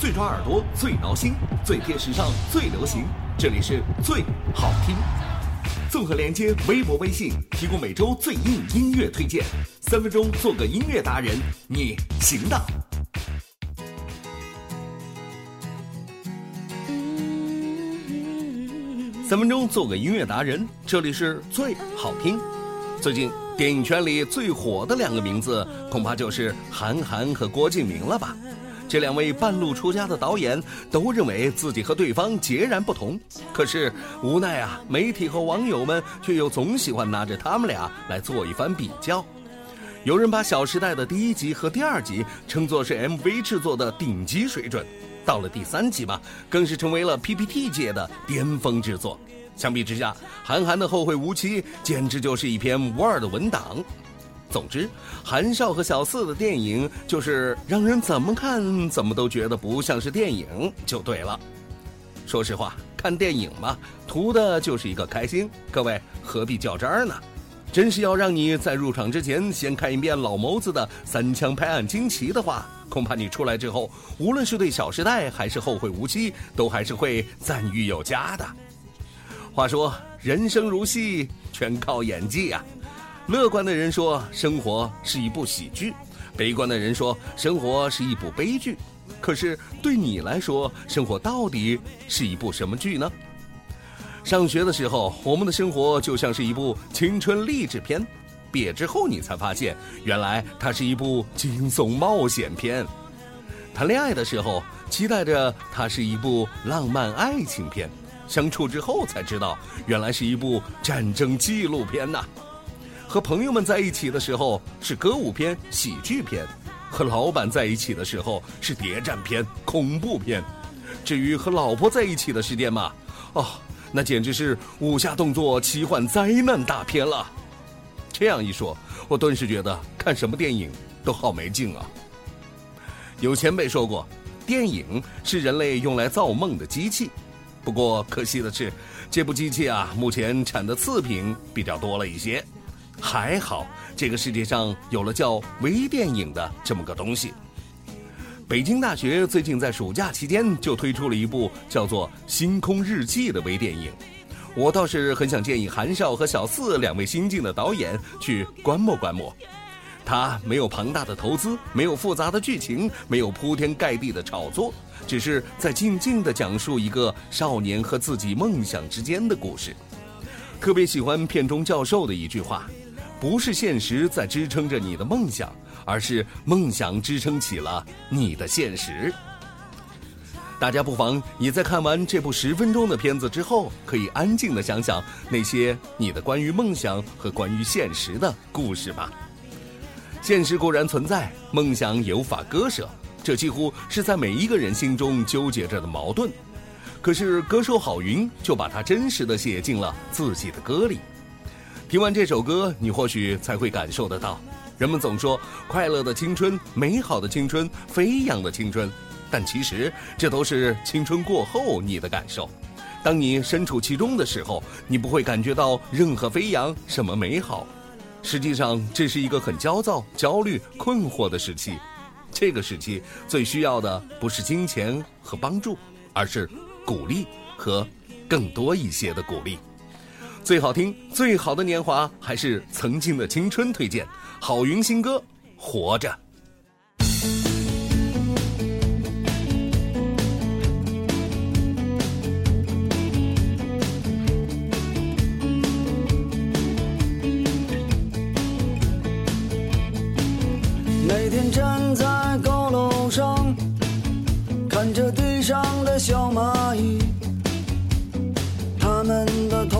最抓耳朵，最挠心，最贴时尚，最流行。这里是最好听。综合连接微博、微信，提供每周最硬音乐推荐。三分钟做个音乐达人，你行的。三分钟做个音乐达人，这里是最好听。最近电影圈里最火的两个名字，恐怕就是韩寒和郭敬明了吧？这两位半路出家的导演都认为自己和对方截然不同，可是无奈啊，媒体和网友们却又总喜欢拿着他们俩来做一番比较。有人把《小时代》的第一集和第二集称作是 MV 制作的顶级水准。到了第三集嘛，更是成为了 PPT 界的巅峰之作。相比之下，韩寒的《后会无期》简直就是一篇 Word 文档。总之，韩少和小四的电影就是让人怎么看怎么都觉得不像是电影，就对了。说实话，看电影嘛，图的就是一个开心，各位何必较真儿呢？真是要让你在入场之前先看一遍老谋子的三枪拍案惊奇的话。恐怕你出来之后，无论是对《小时代》还是《后会无期》，都还是会赞誉有加的。话说，人生如戏，全靠演技啊！乐观的人说，生活是一部喜剧；悲观的人说，生活是一部悲剧。可是对你来说，生活到底是一部什么剧呢？上学的时候，我们的生活就像是一部青春励志片。毕业之后，你才发现，原来它是一部惊悚冒险片；谈恋爱的时候，期待着它是一部浪漫爱情片；相处之后，才知道原来是一部战争纪录片呐；和朋友们在一起的时候是歌舞片、喜剧片；和老板在一起的时候是谍战片、恐怖片；至于和老婆在一起的时间嘛，哦，那简直是武侠动作奇幻灾难大片了。这样一说，我顿时觉得看什么电影都好没劲啊。有前辈说过，电影是人类用来造梦的机器。不过可惜的是，这部机器啊，目前产的次品比较多了一些。还好，这个世界上有了叫微电影的这么个东西。北京大学最近在暑假期间就推出了一部叫做《星空日记》的微电影。我倒是很想建议韩少和小四两位新晋的导演去观摩观摩。他没有庞大的投资，没有复杂的剧情，没有铺天盖地的炒作，只是在静静地讲述一个少年和自己梦想之间的故事。特别喜欢片中教授的一句话：“不是现实在支撑着你的梦想，而是梦想支撑起了你的现实。”大家不妨你在看完这部十分钟的片子之后，可以安静的想想那些你的关于梦想和关于现实的故事吧。现实固然存在，梦想也无法割舍，这几乎是在每一个人心中纠结着的矛盾。可是歌手郝云就把它真实的写进了自己的歌里。听完这首歌，你或许才会感受得到，人们总说快乐的青春、美好的青春、飞扬的青春。但其实这都是青春过后你的感受。当你身处其中的时候，你不会感觉到任何飞扬，什么美好。实际上，这是一个很焦躁、焦虑、困惑的时期。这个时期最需要的不是金钱和帮助，而是鼓励和更多一些的鼓励。最好听、最好的年华，还是曾经的青春。推荐郝云新歌《活着》。小蚂蚁，他们的头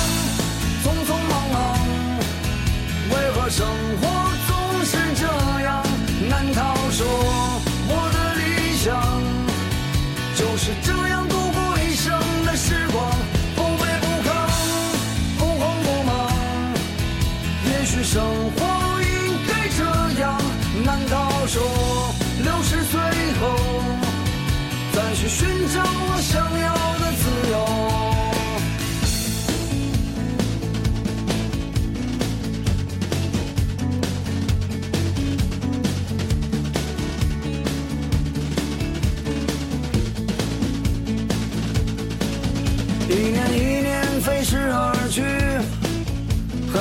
是这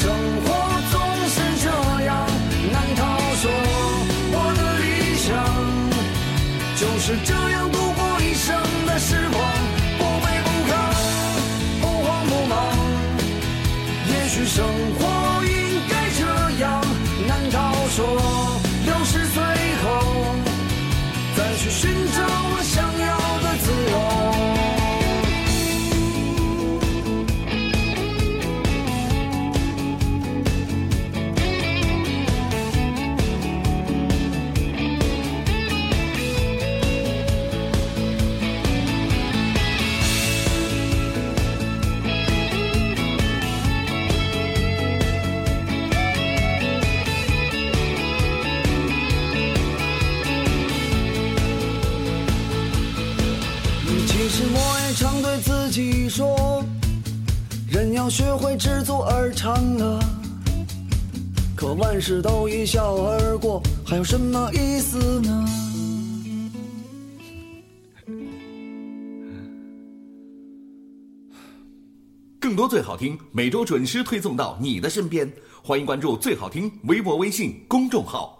生活总是这样？难道说我的理想就是这说，人要学会知足而常乐。可万事都一笑而过，还有什么意思呢？更多最好听，每周准时推送到你的身边。欢迎关注最好听微博、微信公众号。